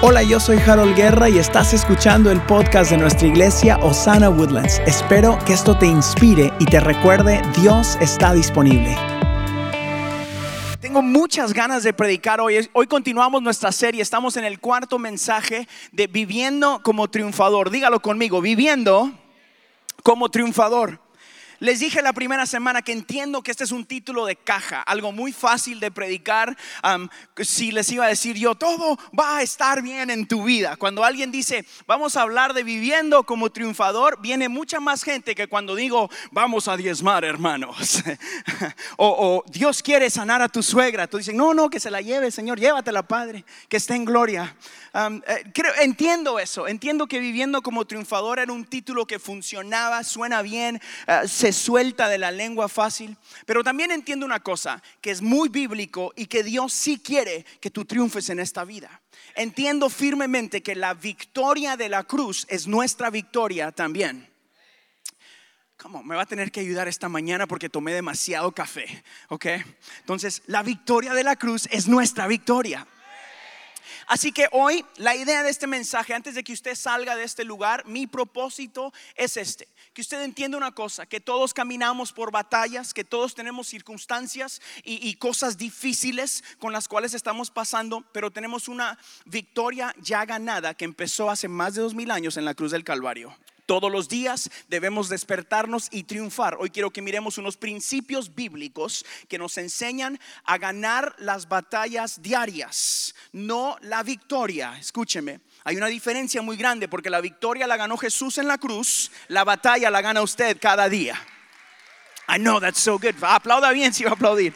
Hola, yo soy Harold Guerra y estás escuchando el podcast de nuestra iglesia Osana Woodlands. Espero que esto te inspire y te recuerde, Dios está disponible. Tengo muchas ganas de predicar hoy. Hoy continuamos nuestra serie. Estamos en el cuarto mensaje de viviendo como triunfador. Dígalo conmigo, viviendo como triunfador. Les dije la primera semana que entiendo que este es un título de caja, algo muy fácil de predicar. si les iba a decir yo, todo va a estar bien en tu vida. Cuando alguien dice, vamos a hablar de viviendo como triunfador, viene mucha más gente que cuando digo, vamos a diezmar, hermanos. o, Dios quiere sanar a tu suegra. Tú dices, no, no, que se la lleve, Señor, llévatela, Padre, que esté en gloria. Eh, entiendo eso, entiendo que viviendo como triunfador era un título que funcionaba, suena bien, eh, se suelta de la lengua fácil, pero también entiendo una cosa, que es muy bíblico y que Dios sí quiere que tú triunfes en esta vida. Entiendo firmemente que la victoria de la cruz es nuestra victoria también. ¿Cómo? Me va a tener que ayudar esta mañana porque tomé demasiado café, ¿ok? Entonces, la victoria de la cruz es nuestra victoria. Así que hoy la idea de este mensaje, antes de que usted salga de este lugar, mi propósito es este. Que usted entienda una cosa, que todos caminamos por batallas, que todos tenemos circunstancias y, cosas difíciles con las cuales estamos pasando, pero tenemos una victoria ya ganada que empezó hace más de dos mil años en la cruz del Calvario. Todos los días debemos despertarnos y triunfar. Hoy quiero que miremos unos principios bíblicos que nos enseñan a ganar las batallas diarias, no la victoria. Escúcheme, hay una diferencia muy grande porque la victoria la ganó Jesús en la cruz, la batalla la gana usted cada día. I know that's so good. Aplauda bien si va a aplaudir.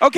ok.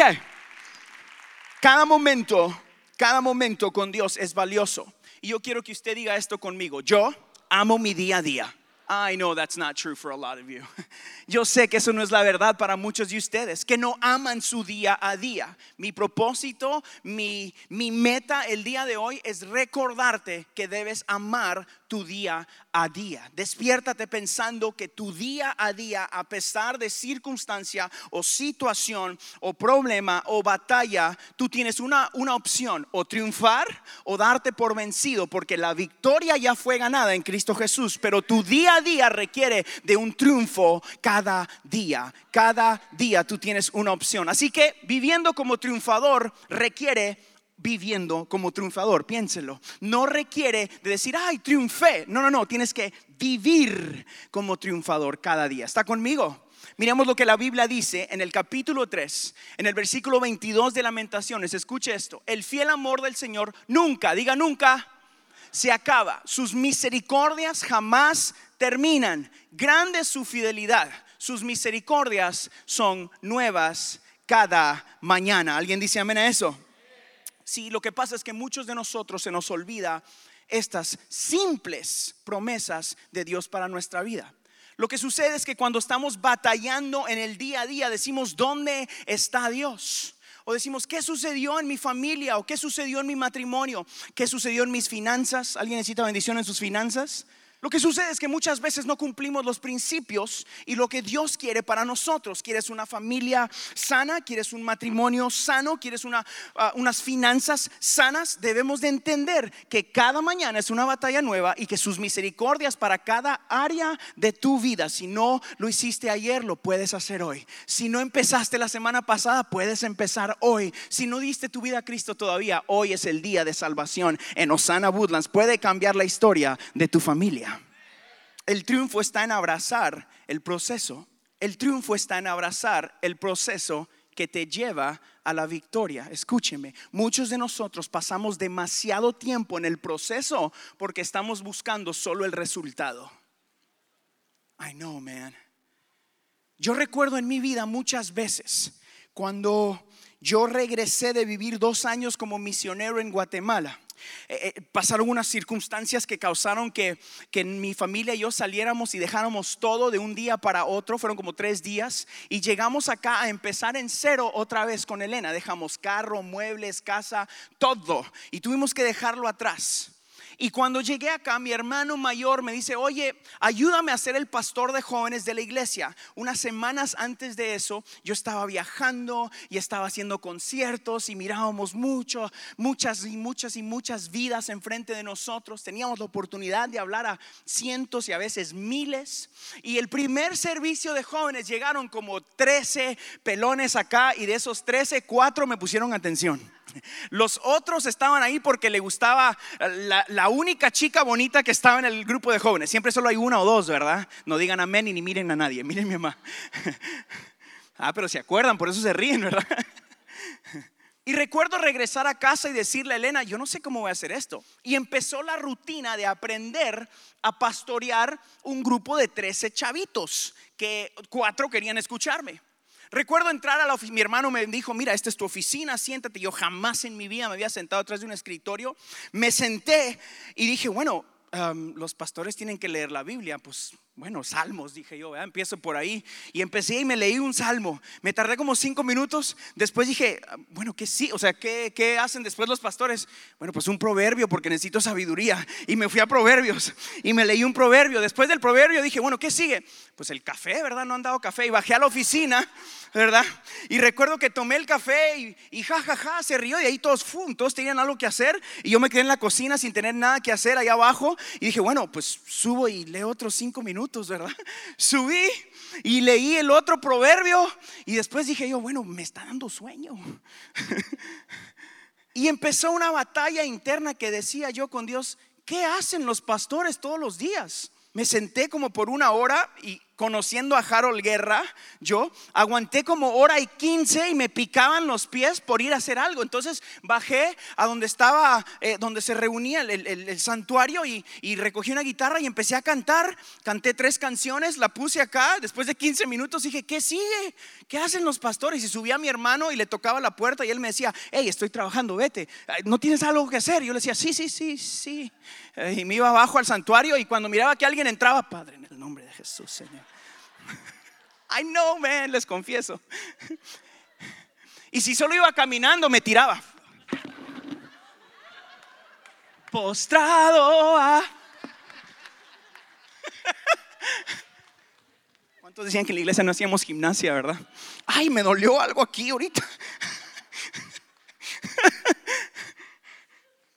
Cada momento, cada momento con Dios es valioso. Y yo quiero que usted diga esto conmigo. Yo amo mi día a día. I know that's not true for a lot of you. Yo sé que eso no es la verdad para muchos de ustedes, que no aman su día a día. Mi propósito, mi, mi meta el día de hoy es recordarte que debes amar tu día a día. Despiértate pensando que tu día a día, a pesar de circunstancia o situación o problema o batalla, tú tienes una, una opción, o triunfar o darte por vencido, porque la victoria ya fue ganada en Cristo Jesús, pero tu día a día requiere de un triunfo cada día. Cada día tú tienes una opción. Así que viviendo como triunfador requiere viviendo como triunfador, piénselo. No requiere de decir, ay, triunfé. No, no, no, tienes que vivir como triunfador cada día. ¿Está conmigo? Miremos lo que la Biblia dice en el capítulo 3, en el versículo 22 de Lamentaciones. Escuche esto. El fiel amor del Señor nunca, diga nunca, se acaba. Sus misericordias jamás terminan. Grande es su fidelidad. Sus misericordias son nuevas cada mañana. ¿Alguien dice amén a eso? Sí, lo que pasa es que muchos de nosotros se nos olvida estas simples promesas de Dios para nuestra vida. Lo que sucede es que cuando estamos batallando en el día a día decimos, ¿dónde está Dios? O decimos, ¿qué sucedió en mi familia? ¿O qué sucedió en mi matrimonio? ¿Qué sucedió en mis finanzas? ¿Alguien necesita bendición en sus finanzas? Lo que sucede es que muchas veces no cumplimos los principios y lo que Dios quiere para nosotros. ¿Quieres una familia sana? ¿Quieres un matrimonio sano? ¿Quieres ah, unas finanzas sanas? Debemos de entender que cada mañana es una batalla nueva y que sus misericordias para cada área de tu vida, si no lo hiciste ayer, lo puedes hacer hoy. Si no empezaste la semana pasada, puedes empezar hoy. Si no diste tu vida a Cristo todavía, hoy es el día de salvación en Osana Woodlands. Puede cambiar la historia de tu familia. El triunfo está en abrazar el proceso. El triunfo está en abrazar el proceso que te lleva a la victoria. Escúcheme, muchos de nosotros pasamos demasiado tiempo en el proceso porque estamos buscando solo el resultado. I know, man. Yo recuerdo en mi vida muchas veces cuando yo regresé de vivir dos años como misionero en Guatemala eh, eh, pasaron unas circunstancias que causaron que, que mi familia y yo saliéramos y dejáramos todo de un día para otro, fueron como tres días, y llegamos acá a empezar en cero otra vez con Elena, dejamos carro, muebles, casa, todo, y tuvimos que dejarlo atrás. Y cuando llegué acá, mi hermano mayor me dice, oye, ayúdame a ser el pastor de jóvenes de la iglesia. Unas semanas antes de eso, yo estaba viajando y estaba haciendo conciertos y mirábamos mucho, muchas y muchas y muchas vidas enfrente de nosotros. Teníamos la oportunidad de hablar a cientos y a veces miles. Y el primer servicio de jóvenes llegaron como 13 pelones acá y de esos 13, cuatro me pusieron atención. Los otros estaban ahí porque le gustaba la, única chica bonita que estaba en el grupo de jóvenes. Siempre solo hay una o dos, ¿verdad? No digan amén y ni miren a nadie. Miren mi mamá. Ah, pero se acuerdan, por eso se ríen, ¿verdad? Y recuerdo regresar a casa y decirle a Elena, yo no sé cómo voy a hacer esto. Y empezó la rutina de aprender a pastorear un grupo de 13 chavitos, que cuatro querían escucharme. Recuerdo entrar a la oficina, mi hermano me dijo, mira, esta es tu oficina, siéntate. Yo jamás en mi vida me había sentado atrás de un escritorio. Me senté y dije, bueno, los pastores tienen que leer la Biblia, pues bueno, salmos, dije yo, empiezo por ahí. Y empecé y me leí un salmo. Me tardé como cinco minutos. Después dije, ah, bueno, ¿qué sí? O sea, ¿qué, ¿qué, hacen después los pastores? Bueno, pues un proverbio porque necesito sabiduría. Y me fui a proverbios y me leí un proverbio. Después del proverbio dije, bueno, ¿qué sigue? Pues el café, ¿verdad? No han dado café. Y bajé a la oficina, ¿verdad? Y recuerdo que tomé el café y, y ja, ja, ja, se rió. Y ahí todos, ¡fum! Todos tenían algo que hacer. Y yo me quedé en la cocina sin tener nada que hacer allá abajo. Y dije, bueno, pues subo y leo otros cinco minutos ¿verdad? Subí y leí el otro proverbio y después dije yo, bueno, me está dando sueño. y empezó una batalla interna que decía yo con Dios, ¿qué hacen los pastores todos los días? Me senté como por una hora y conociendo a Harold Guerra, yo aguanté como hora y quince y me picaban los pies por ir a hacer algo. Entonces bajé a donde estaba, eh, donde se reunía el, santuario y, recogí una guitarra y empecé a cantar. Canté tres canciones, la puse acá. Después de 15 minutos dije, ¿qué sigue? ¿Qué hacen los pastores? Y subí a mi hermano y le tocaba la puerta y él me decía, hey, estoy trabajando, vete. ¿No tienes algo que hacer? Yo le decía, sí, sí, sí, sí. Eh, y me iba abajo al santuario y cuando miraba que alguien entraba, Padre, nombre de Jesús, Señor. I know, man, les confieso. Y si solo iba caminando, me tiraba. Postrado a. ¿Cuántos decían que en la iglesia no hacíamos gimnasia, verdad? Ay, me dolió algo aquí ahorita.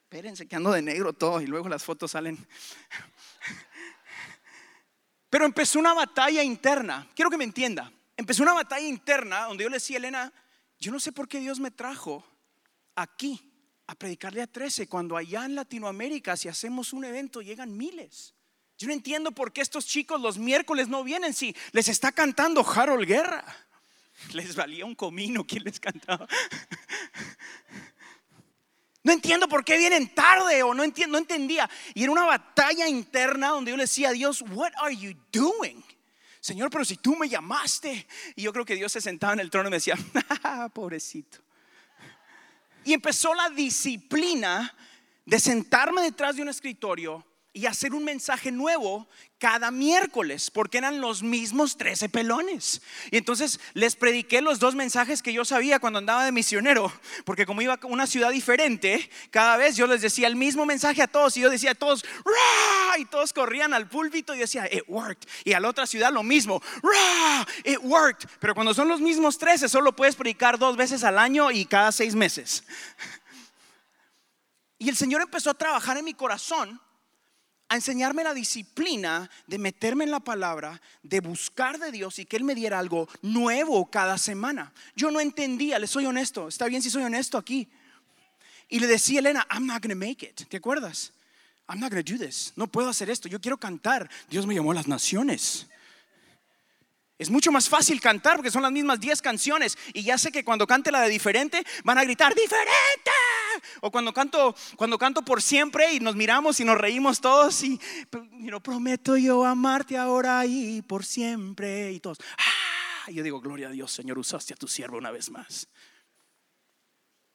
Espérense que ando de negro todo y luego las fotos salen. Pero empezó una batalla interna. Quiero que me entienda. Empezó una batalla interna donde yo le decía Elena, yo no sé por qué Dios me trajo aquí a predicarle a 13 cuando allá en Latinoamérica si hacemos un evento llegan miles. Yo no entiendo por qué estos chicos los miércoles no vienen si les está cantando Harold Guerra. Les valía un comino quien les cantaba. No entiendo por qué vienen tarde o no, entiendo, no entendía. Y era una batalla interna donde yo le decía a Dios, what are you doing? Señor, pero si tú me llamaste. Y yo creo que Dios se sentaba en el trono y me decía, pobrecito. Y empezó la disciplina de sentarme detrás de un escritorio y hacer un mensaje nuevo cada miércoles, porque eran los mismos 13 pelones. Y entonces les prediqué los dos mensajes que yo sabía cuando andaba de misionero, porque como iba a una ciudad diferente, cada vez yo les decía el mismo mensaje a todos y yo decía a todos, y todos corrían al púlpito y decía, it worked. Y a la otra ciudad lo mismo, it worked. Pero cuando son los mismos 13, solo puedes predicar dos veces al año y cada seis meses. Y el Señor empezó a trabajar en mi corazón a enseñarme la disciplina de meterme en la palabra, de buscar de Dios y que Él me diera algo nuevo cada semana. Yo no entendía, le soy honesto, está bien si soy honesto aquí. Y le decía a Elena, I'm not going to make it. ¿Te acuerdas? I'm not going to do this. No puedo hacer esto. Yo quiero cantar. Dios me llamó a las naciones. Es mucho más fácil cantar porque son las mismas 10 canciones. Y ya sé que cuando cante la de diferente, van a gritar, ¡diferente! O cuando canto, cuando canto por siempre y nos miramos y nos reímos todos y, no prometo yo amarte ahora y por siempre. Y todos, ¡ah! yo digo, gloria a Dios, Señor, usaste a tu siervo una vez más.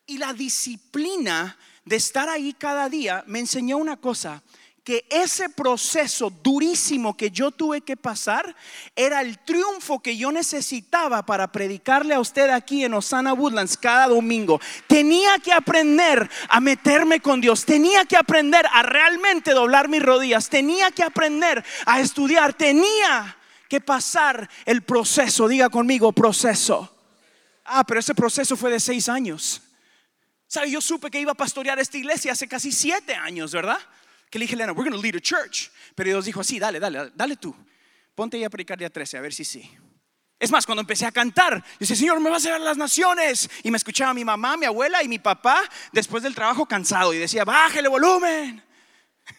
Y la disciplina de estar ahí cada día me enseñó una cosa, que ese proceso durísimo que yo tuve que pasar era el triunfo que yo necesitaba para predicarle a usted aquí en Osana Woodlands cada domingo. Tenía que aprender a meterme con Dios, tenía que aprender a realmente doblar mis rodillas, tenía que aprender a estudiar, tenía que pasar el proceso. Diga conmigo, proceso. Ah, pero ese proceso fue de seis años. ¿Sabe? Yo supe que iba a pastorear esta iglesia hace casi siete años, ¿verdad? Que le dije, Elena, we're going to lead a church. Pero Dios dijo, sí, dale, dale, dale tú. Ponte ahí a predicar día 13, a ver si sí. Es más, cuando empecé a cantar, decía, Señor, me vas a dar las naciones. Y me escuchaba mi mamá, mi abuela y mi papá después del trabajo cansado. Y decía, bájale volumen.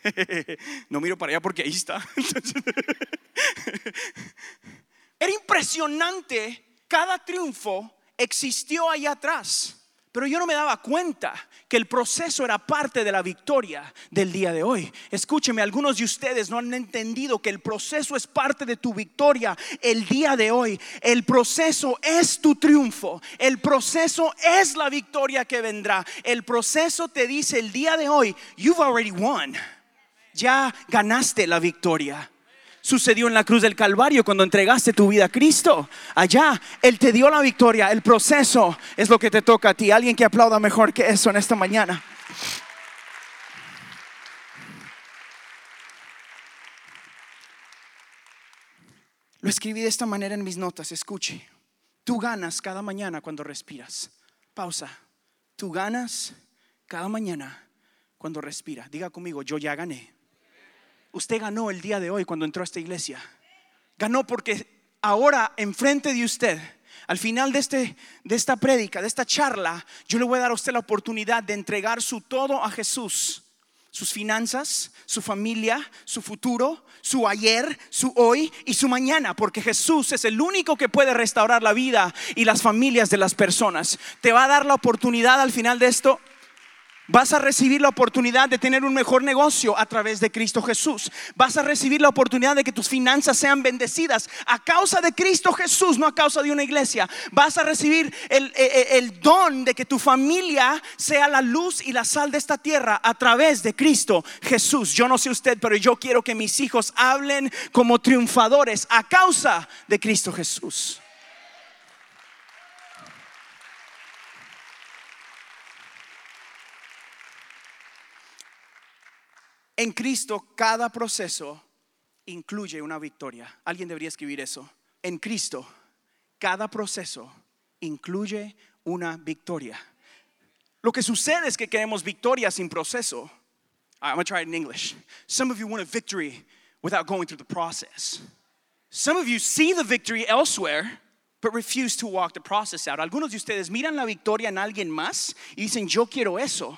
No miro para allá porque ahí está. Era impresionante. Cada triunfo existió allá atrás. Pero yo no me daba cuenta que el proceso era parte de la victoria del día de hoy. Escúcheme, algunos de ustedes no han entendido que el proceso es parte de tu victoria el día de hoy. El proceso es tu triunfo. El proceso es la victoria que vendrá. El proceso te dice el día de hoy, you've already won. Ya ganaste la victoria sucedió en la cruz del Calvario cuando entregaste tu vida a Cristo. Allá Él te dio la victoria. El proceso es lo que te toca a ti. Alguien que aplauda mejor que eso en esta mañana. Lo escribí de esta manera en mis notas. Escuche. Tú ganas cada mañana cuando respiras. Pausa. Tú ganas cada mañana cuando respira. Diga conmigo, yo ya gané usted ganó el día de hoy cuando entró a esta iglesia. Ganó porque ahora enfrente de usted, al final de, este, de esta prédica, de esta charla, yo le voy a dar a usted la oportunidad de entregar su todo a Jesús. Sus finanzas, su familia, su futuro, su ayer, su hoy y su mañana, porque Jesús es el único que puede restaurar la vida y las familias de las personas. Te va a dar la oportunidad al final de esto Vas a recibir la oportunidad de tener un mejor negocio a través de Cristo Jesús. Vas a recibir la oportunidad de que tus finanzas sean bendecidas a causa de Cristo Jesús, no a causa de una iglesia. Vas a recibir el, el, don de que tu familia sea la luz y la sal de esta tierra a través de Cristo Jesús. Yo no sé usted, pero yo quiero que mis hijos hablen como triunfadores a causa de Cristo Jesús. En Cristo cada proceso incluye una victoria. Alguien debería escribir eso. En Cristo cada proceso incluye una victoria. Lo que sucede es que queremos victoria sin proceso. I'm going to try it in English. Some of you want a victory without going through the process. Some of you see the victory elsewhere, but refuse to walk the process out. Algunos de ustedes miran la victoria en alguien más y dicen, yo quiero eso,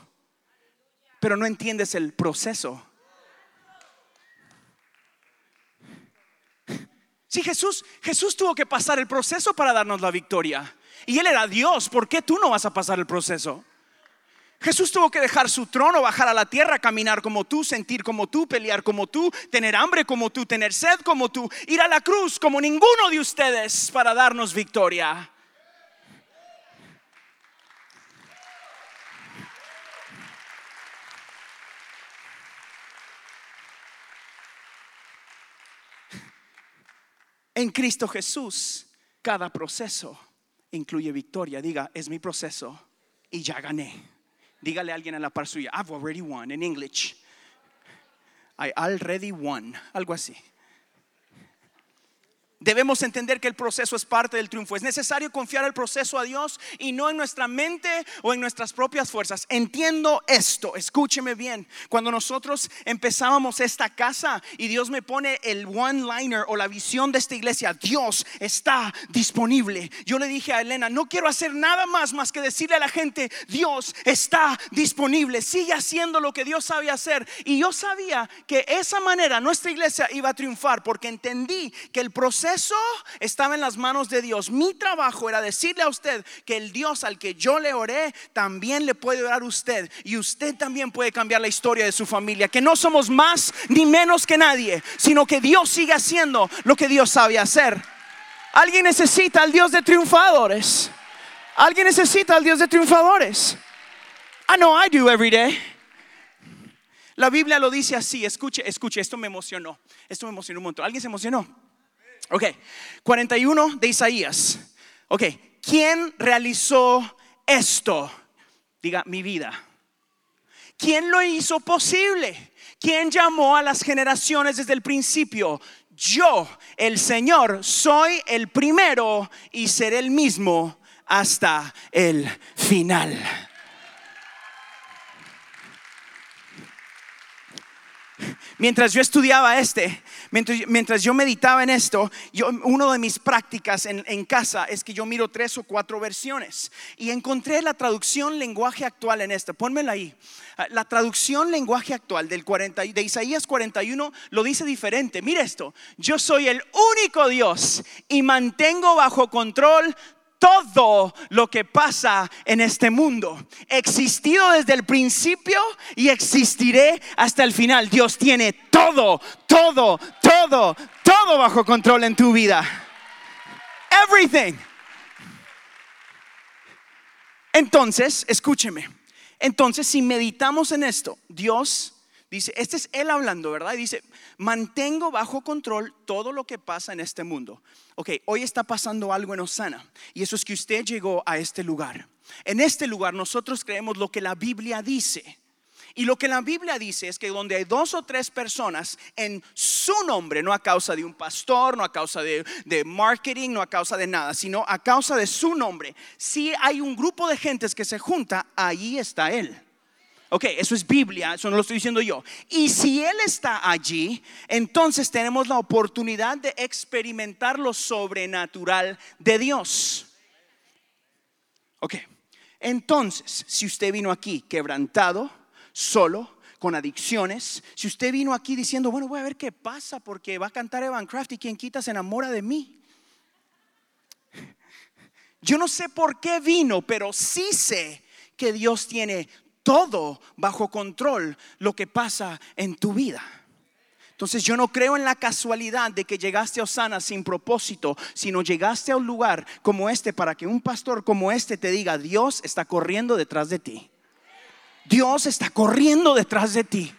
pero no entiendes el proceso. Si Jesús, Jesús tuvo que pasar el proceso para darnos la victoria. Y Él era Dios, ¿por qué tú no vas a pasar el proceso? Jesús tuvo que dejar su trono, bajar a la tierra, caminar como tú, sentir como tú, pelear como tú, tener hambre como tú, tener sed como tú, ir a la cruz como ninguno de ustedes para darnos victoria. En Cristo Jesús, cada proceso incluye victoria. Diga, es mi proceso y ya gané. Dígale a alguien en la par suya, I've already won en English. I already won, algo así. Debemos entender que el proceso es parte del triunfo. Es necesario confiar el proceso a Dios y no en nuestra mente o en nuestras propias fuerzas. Entiendo esto, escúcheme bien. Cuando nosotros empezábamos esta casa y Dios me pone el one-liner o la visión de esta iglesia, Dios está disponible. Yo le dije a Elena, no quiero hacer nada más más que decirle a la gente, Dios está disponible. Sigue haciendo lo que Dios sabe hacer. Y yo sabía que esa manera nuestra iglesia iba a triunfar porque entendí que el proceso eso estaba en las manos de Dios. Mi trabajo era decirle a usted que el Dios al que yo le oré también le puede orar a usted y usted también puede cambiar la historia de su familia. Que no somos más ni menos que nadie, sino que Dios sigue haciendo lo que Dios sabe hacer. Alguien necesita al Dios de triunfadores. Alguien necesita al Dios de triunfadores. I know I do every day. La Biblia lo dice así, escuche, escuche, esto me emocionó, esto me emocionó un montón. ¿Alguien se emocionó? Ok, 41 de Isaías. Ok, ¿quién realizó esto? Diga, mi vida. ¿Quién lo hizo posible? ¿Quién llamó a las generaciones desde el principio? Yo, el Señor, soy el primero y seré el mismo hasta el final. Mientras yo estudiaba este, mientras, yo meditaba en esto, yo, uno de mis prácticas en, casa es que yo miro tres o cuatro versiones y encontré la traducción lenguaje actual en esta. Pónmela ahí. La traducción lenguaje actual del 40, de Isaías 41 lo dice diferente. Mira esto. Yo soy el único Dios y mantengo bajo control todo lo que pasa en este mundo. existido desde el principio y existiré hasta el final. Dios tiene todo, todo, todo, todo bajo control en tu vida. Everything. Entonces, escúcheme. Entonces, si meditamos en esto, Dios dice, este es Él hablando, ¿verdad? Y dice, mantengo bajo control todo lo que pasa en este mundo. Ok, hoy está pasando algo en Osana y eso es que usted llegó a este lugar. En este lugar nosotros creemos lo que la Biblia dice. Y lo que la Biblia dice es que donde hay dos o tres personas en su nombre, no a causa de un pastor, no a causa de, marketing, no a causa de nada, sino a causa de su nombre, si hay un grupo de gentes que se junta, ahí está Él. Ok, eso es Biblia, eso no lo estoy diciendo yo. Y si Él está allí, entonces tenemos la oportunidad de experimentar lo sobrenatural de Dios. Ok, entonces, si usted vino aquí quebrantado, solo, con adicciones, si usted vino aquí diciendo, bueno, voy a ver qué pasa porque va a cantar Evan Craft y quien quita se enamora de mí. Yo no sé por qué vino, pero sí sé que Dios tiene todo bajo control lo que pasa en tu vida. Entonces yo no creo en la casualidad de que llegaste a Osana sin propósito, sino llegaste a un lugar como este para que un pastor como este te diga, Dios está corriendo detrás de ti. Dios está corriendo detrás de ti.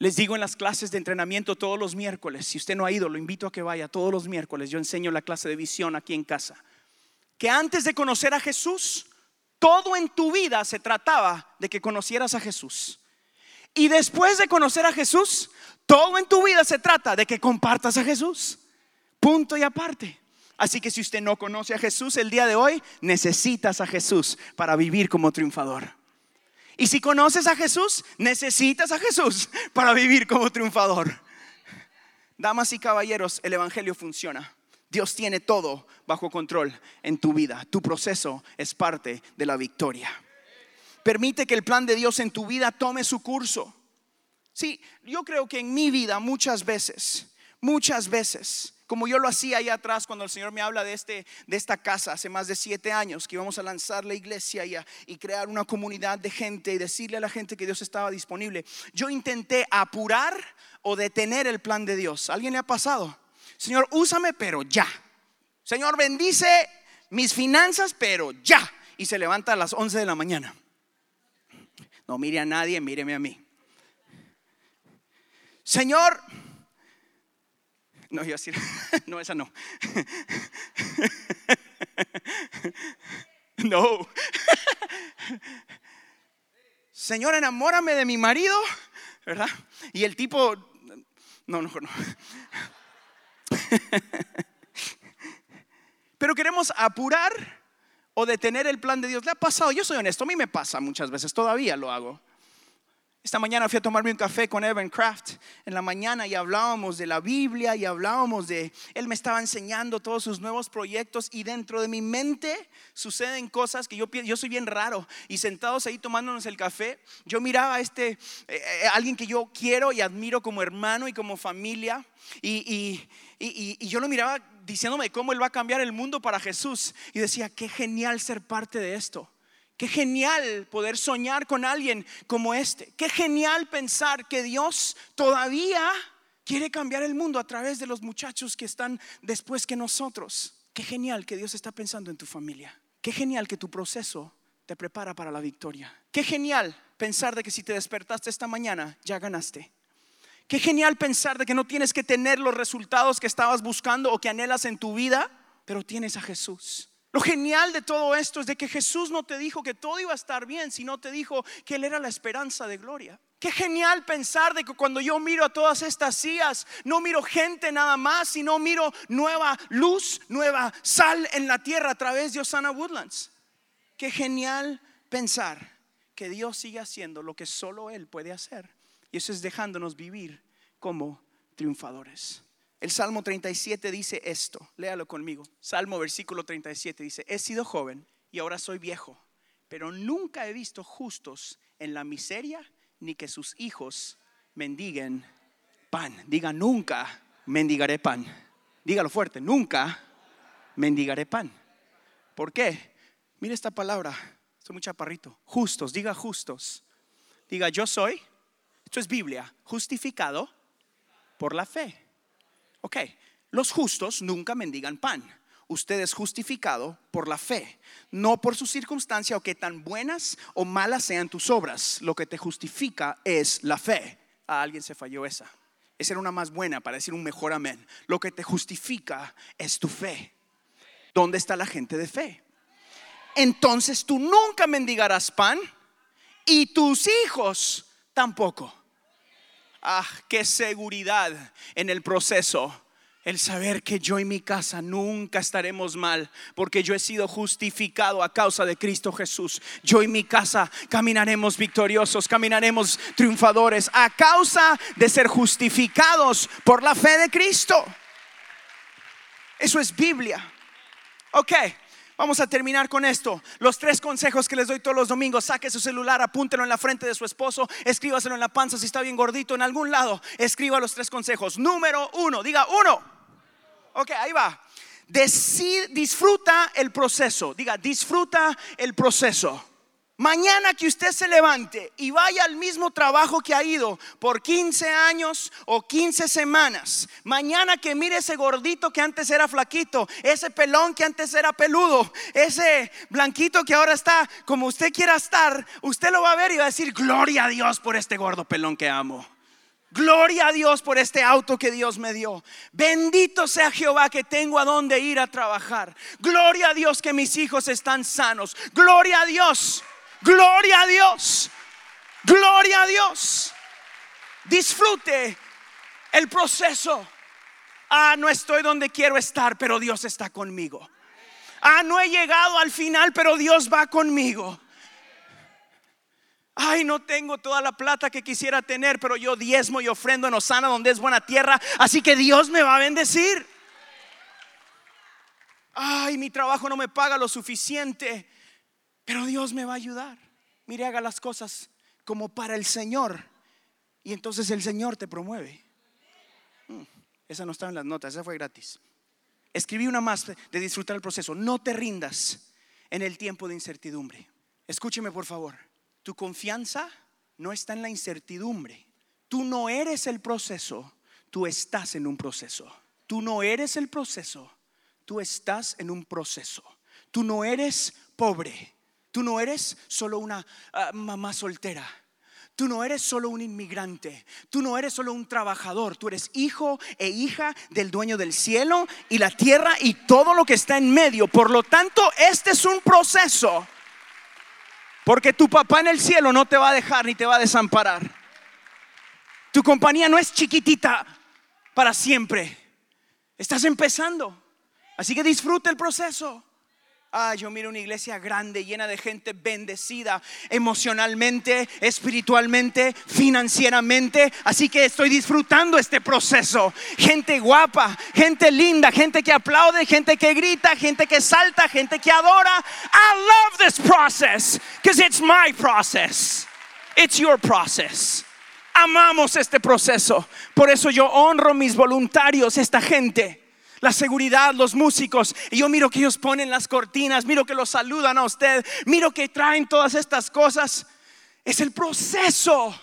Les digo en las clases de entrenamiento todos los miércoles, si usted no ha ido, lo invito a que vaya todos los miércoles. Yo enseño la clase de visión aquí en casa. Que antes de conocer a Jesús, todo en tu vida se trataba de que conocieras a Jesús. Y después de conocer a Jesús, todo en tu vida se trata de que compartas a Jesús. Punto y aparte. Así que si usted no conoce a Jesús el día de hoy, necesitas a Jesús para vivir como triunfador. Y si conoces a Jesús, necesitas a Jesús para vivir como triunfador. Damas y caballeros, el Evangelio funciona. Dios tiene todo bajo control en tu vida. Tu proceso es parte de la victoria. Permite que el plan de Dios en tu vida tome su curso. Sí, yo creo que en mi vida muchas veces, muchas veces, como yo lo hacía ahí atrás cuando el Señor me habla de, este, de esta casa hace más de siete años, que íbamos a lanzar la iglesia y, y crear una comunidad de gente y decirle a la gente que Dios estaba disponible. Yo intenté apurar o detener el plan de Dios. ¿Alguien le ha pasado? Señor, úsame, pero ya. Señor, bendice mis finanzas, pero ya. Y se levanta a las 11 de la mañana. No mire a nadie, míreme a mí. Señor, no, yo decir, no, esa no. No. Señor, enamórame de mi marido, ¿verdad? Y el tipo, no, no, no. Pero queremos apurar o detener el plan de Dios. ¿Le ha pasado? Yo soy honesto, a mí me pasa muchas veces, todavía lo hago. Esta mañana fui a tomarme un café con Evan Craft en la mañana y hablábamos de la Biblia y hablábamos de, él me estaba enseñando todos sus nuevos proyectos y dentro de mi mente suceden cosas que yo, yo soy bien raro y sentados ahí tomándonos el café, yo miraba a este, eh, eh, alguien que yo quiero y admiro como hermano y como familia y, y, y yo lo miraba diciéndome cómo él va a cambiar el mundo para Jesús y decía, qué genial ser parte de esto. Qué genial poder soñar con alguien como este. Qué genial pensar que Dios todavía quiere cambiar el mundo a través de los muchachos que están después que nosotros. Qué genial que Dios está pensando en tu familia. Qué genial que tu proceso te prepara para la victoria. Qué genial pensar de que si te despertaste esta mañana, ya ganaste. Qué genial pensar de que no tienes que tener los resultados que estabas buscando o que anhelas en tu vida, pero tienes a Jesús. Lo genial de todo esto es de que Jesús no te dijo que todo iba a estar bien, sino te dijo que Él era la esperanza de gloria. Qué genial pensar de que cuando yo miro a todas estas sillas, no miro gente nada más, sino miro nueva luz, nueva sal en la tierra a través de Osana Woodlands. Qué genial pensar que Dios sigue haciendo lo que solo Él puede hacer. Y eso es dejándonos vivir como triunfadores. El Salmo 37 dice esto, léalo conmigo. Salmo versículo 37 dice, he sido joven y ahora soy viejo, pero nunca he visto justos en la miseria ni que sus hijos mendiguen pan. Diga, nunca mendigaré pan. Dígalo fuerte, nunca mendigaré pan. ¿Por qué? Mire esta palabra, estoy muy chaparrito. Justos, diga justos. Diga, yo soy, esto es Biblia, justificado por la fe. Ok, los justos nunca mendigan pan. Usted es justificado por la fe, no por su circunstancia o que tan buenas o malas sean tus obras. Lo que te justifica es la fe. A alguien se falló esa. Esa era una más buena para decir un mejor amén. Lo que te justifica es tu fe. ¿Dónde está la gente de fe? Entonces tú nunca mendigarás pan y tus hijos tampoco. Ah, qué seguridad en el proceso. El saber que yo y mi casa nunca estaremos mal, porque yo he sido justificado a causa de Cristo Jesús. Yo y mi casa caminaremos victoriosos, caminaremos triunfadores a causa de ser justificados por la fe de Cristo. Eso es Biblia. Ok, Vamos a terminar con esto. Los tres consejos que les doy todos los domingos. Saque su celular, apúntelo en la frente de su esposo, escríbaselo en la panza si está bien gordito en algún lado. Escriba los tres consejos. Número uno, diga uno. Ok, ahí va. disfruta el proceso. Diga, disfruta el proceso. Mañana que usted se levante y vaya al mismo trabajo que ha ido por 15 años o 15 semanas. Mañana que mire ese gordito que antes era flaquito, ese pelón que antes era peludo, ese blanquito que ahora está como usted quiera estar, usted lo va a ver y va a decir, gloria a Dios por este gordo pelón que amo. Gloria a Dios por este auto que Dios me dio. Bendito sea Jehová que tengo a dónde ir a trabajar. Gloria a Dios que mis hijos están sanos. Gloria a Dios Gloria a Dios. Gloria a Dios. Disfrute el proceso. Ah, no estoy donde quiero estar, pero Dios está conmigo. Ah, no he llegado al final, pero Dios va conmigo. Ay, no tengo toda la plata que quisiera tener, pero yo diezmo y ofrendo en Osana donde es buena tierra, así que Dios me va a bendecir. Ay, mi trabajo no me paga lo suficiente, pero Dios me va a ayudar. Mire, haga las cosas como para el Señor. Y entonces el Señor te promueve. Mm, esa no estaba en las notas, esa fue gratis. Escribí una más de disfrutar el proceso. No te rindas en el tiempo de incertidumbre. Escúcheme por favor. Tu confianza no está en la incertidumbre. Tú no eres el proceso, tú estás en un proceso. Tú no eres el proceso, tú estás en un proceso. Tú no eres pobre, Tú no eres solo una ah, mamá soltera. Tú no eres solo un inmigrante, tú no eres solo un trabajador, tú eres hijo e hija del dueño del cielo y la tierra y todo lo que está en medio. Por lo tanto, este es un proceso. Porque tu papá en el cielo no te va a dejar ni te va a desamparar. Tu compañía no es chiquitita para siempre. Estás empezando. Así que disfruta el proceso. Ah, yo miro una iglesia grande, llena de gente bendecida emocionalmente, espiritualmente, financieramente. Así que estoy disfrutando este proceso. Gente guapa, gente linda, gente que aplaude, gente que grita, gente que salta, gente que adora. I love this process because it's my process. It's your process. Amamos este proceso. Por eso yo honro mis voluntarios, esta gente la seguridad, los músicos. Y yo miro que ellos ponen las cortinas, miro que los saludan a usted, miro que traen todas estas cosas. Es el proceso.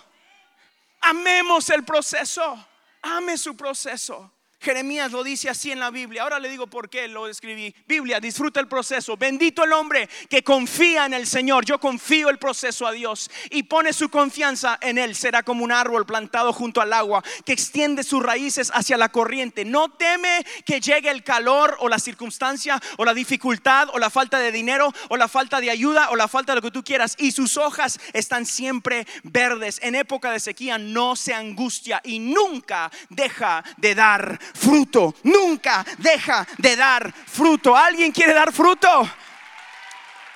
Amemos el proceso. Ame su proceso. Jeremías lo dice así en la Biblia. Ahora le digo por qué lo escribí. Biblia, disfruta el proceso. Bendito el hombre que confía en el Señor. Yo confío el proceso a Dios y pone su confianza en Él. Será como un árbol plantado junto al agua que extiende sus raíces hacia la corriente. No teme que llegue el calor o la circunstancia o la dificultad o la falta de dinero o la falta de ayuda o la falta de lo que tú quieras. Y sus hojas están siempre verdes. En época de sequía no se angustia y nunca deja de dar fruto. Nunca deja de dar fruto. ¿Alguien quiere dar fruto?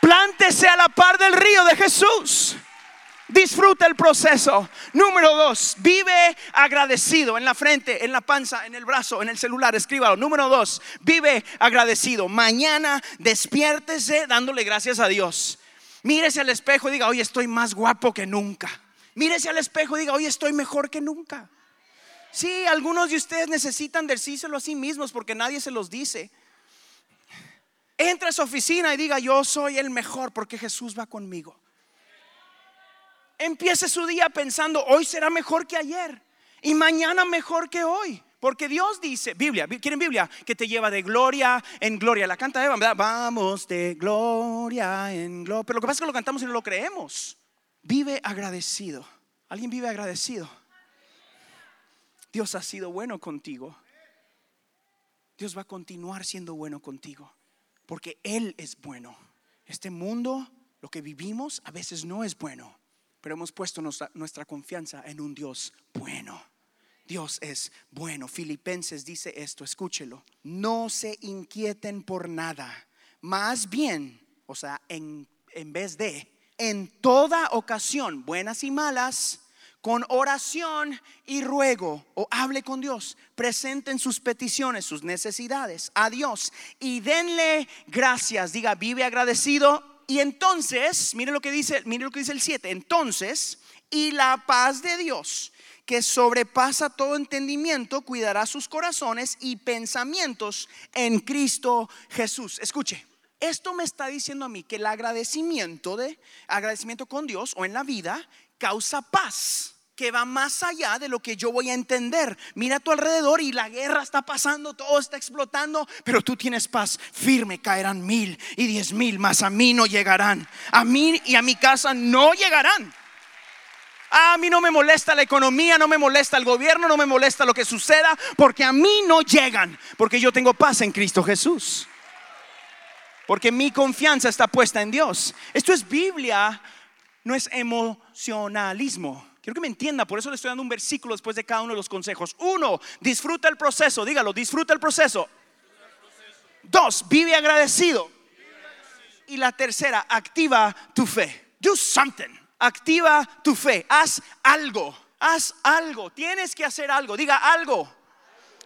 Plántese a la par del río de Jesús. Disfruta el proceso. Número dos, vive agradecido en la frente, en la panza, en el brazo, en el celular. Escríbalo. Número dos, vive agradecido. Mañana despiértese dándole gracias a Dios. Mírese al espejo y diga, hoy estoy más guapo que nunca. Mírese al espejo y diga, hoy estoy mejor que nunca. Sí, algunos de ustedes necesitan decírselo a sí mismos porque nadie se los dice. Entra a su oficina y diga, yo soy el mejor porque Jesús va conmigo. Empiece su día pensando, hoy será mejor que ayer y mañana mejor que hoy. Porque Dios dice, Biblia, ¿quieren Biblia? Que te lleva de gloria en gloria. La canta Eva, ¿verdad? Vamos de gloria en gloria. Pero lo que pasa es que lo cantamos y no lo creemos. Vive agradecido. ¿Alguien vive agradecido? Dios ha sido bueno contigo. Dios va a continuar siendo bueno contigo. Porque Él es bueno. Este mundo, lo que vivimos, a veces no es bueno. Pero hemos puesto nuestra, confianza en un Dios bueno. Dios es bueno. Filipenses dice esto, escúchelo. No se inquieten por nada. Más bien, o sea, en, en vez de, en toda ocasión, buenas y malas, con oración y ruego o hable con Dios, presenten sus peticiones, sus necesidades a Dios y denle gracias, diga, vive agradecido. Y entonces, mire lo que dice, mire lo que dice el 7, entonces, y la paz de Dios que sobrepasa todo entendimiento, cuidará sus corazones y pensamientos en Cristo Jesús. Escuche, esto me está diciendo a mí que el agradecimiento de agradecimiento con Dios o en la vida causa paz que va más allá de lo que yo voy a entender. Mira a tu alrededor y la guerra está pasando, todo está explotando, pero tú tienes paz firme, caerán mil y diez mil, más a mí no llegarán. A mí y a mi casa no llegarán. A mí no me molesta la economía, no me molesta el gobierno, no me molesta lo que suceda, porque a mí no llegan, porque yo tengo paz en Cristo Jesús. Porque mi confianza está puesta en Dios. Esto es Biblia no es Quiero que me entienda, por eso le estoy dando un versículo después de cada uno de los consejos. Uno, disfruta el proceso, dígalo, disfruta el proceso. Dos, vive agradecido. Y la tercera, activa tu fe. Do something. Activa tu fe. Haz algo. Haz algo. Tienes que hacer algo. Diga algo.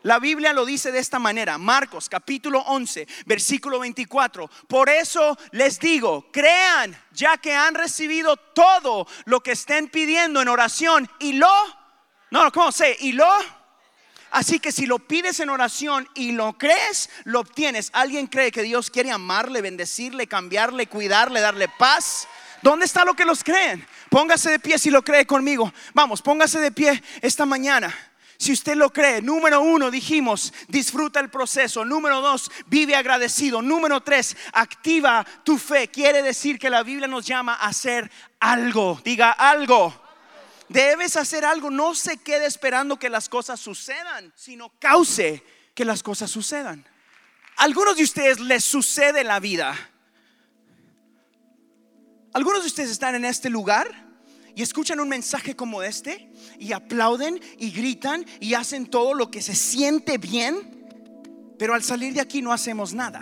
La Biblia lo dice de esta manera, Marcos capítulo 11, versículo 24. Por eso les digo, crean ya que han recibido todo lo que estén pidiendo en oración y lo, no, ¿cómo sé? Y lo, así que si lo pides en oración y lo crees, lo obtienes. ¿Alguien cree que Dios quiere amarle, bendecirle, cambiarle, cuidarle, darle paz? ¿Dónde está lo que los creen? Póngase de pie si lo cree conmigo. Vamos, póngase de pie esta mañana. Si usted lo cree, número uno, dijimos, disfruta el proceso. Número dos, vive agradecido. Número tres, activa tu fe. Quiere decir que la Biblia nos llama a hacer algo. Diga algo. Debes hacer algo. No se quede esperando que las cosas sucedan, sino cause que las cosas sucedan. algunos de ustedes les sucede la vida. Algunos de ustedes están en este lugar y escuchan un mensaje como este y aplauden y gritan y hacen todo lo que se siente bien, pero al salir de aquí no hacemos nada.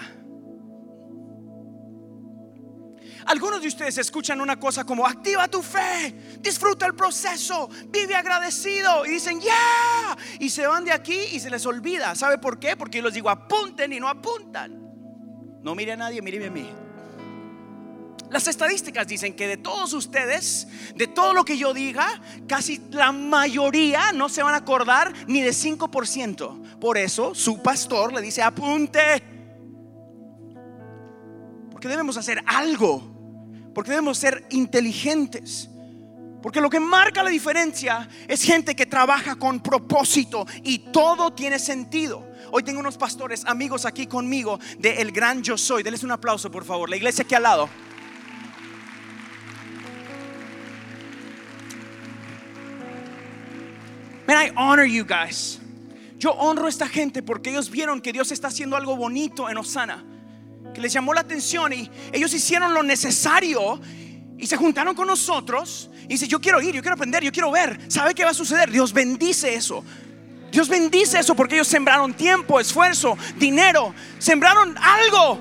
Algunos de ustedes escuchan una cosa como activa tu fe, disfruta el proceso, vive agradecido y dicen ya y se van de aquí y se les olvida. ¿Sabe por qué? Porque yo les digo apunten y no apuntan. No mire a nadie, mire a mí. Las estadísticas dicen que de todos ustedes, de todo lo que yo diga, casi la mayoría no se van a acordar ni de 5%. Por eso su pastor le dice, apunte. Porque debemos hacer algo. Porque debemos ser inteligentes. Porque lo que marca la diferencia es gente que trabaja con propósito y todo tiene sentido. Hoy tengo unos pastores, amigos aquí conmigo de El Gran Yo Soy. Denles un aplauso, por favor. La iglesia aquí al lado. Man, I honor you guys. Yo honro a esta gente porque ellos vieron que Dios está haciendo algo bonito en Osana, que les llamó la atención y ellos hicieron lo necesario y se juntaron con nosotros y dice, yo quiero ir, yo quiero aprender, yo quiero ver. ¿Sabe qué va a suceder? Dios bendice eso. Dios bendice eso porque ellos sembraron tiempo, esfuerzo, dinero, sembraron algo.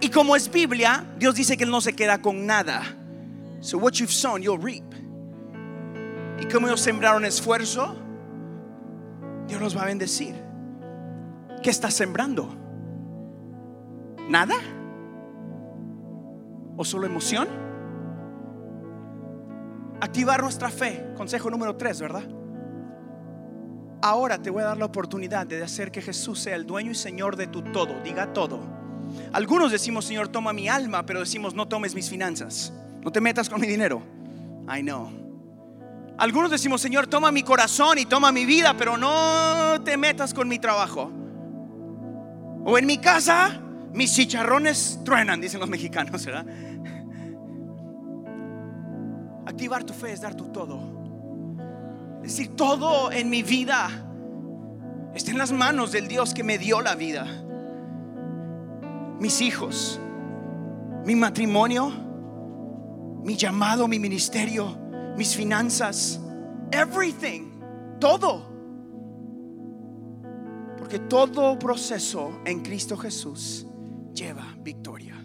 Y como es Biblia, Dios dice que Él no se queda con nada. So what you've sown, you'll reap. Y como ellos sembraron esfuerzo, Dios los va a bendecir. ¿Qué estás sembrando? ¿Nada? ¿O solo emoción? Activar nuestra fe, consejo número tres, ¿verdad? Ahora te voy a dar la oportunidad de hacer que Jesús sea el dueño y Señor de tu todo, diga todo. Algunos decimos, Señor, toma mi alma, pero decimos, no tomes mis finanzas, no te metas con mi dinero. I know. Algunos decimos, Señor, toma mi corazón y toma mi vida, pero no te metas con mi trabajo. O en mi casa, mis chicharrones truenan, dicen los mexicanos, ¿verdad? Activar tu fe es dar tu todo. Es decir, todo en mi vida está en las manos del Dios que me dio la vida. Mis hijos, mi matrimonio, mi llamado, mi ministerio, mis finanzas, everything, todo. Porque todo proceso en Cristo Jesús lleva victoria.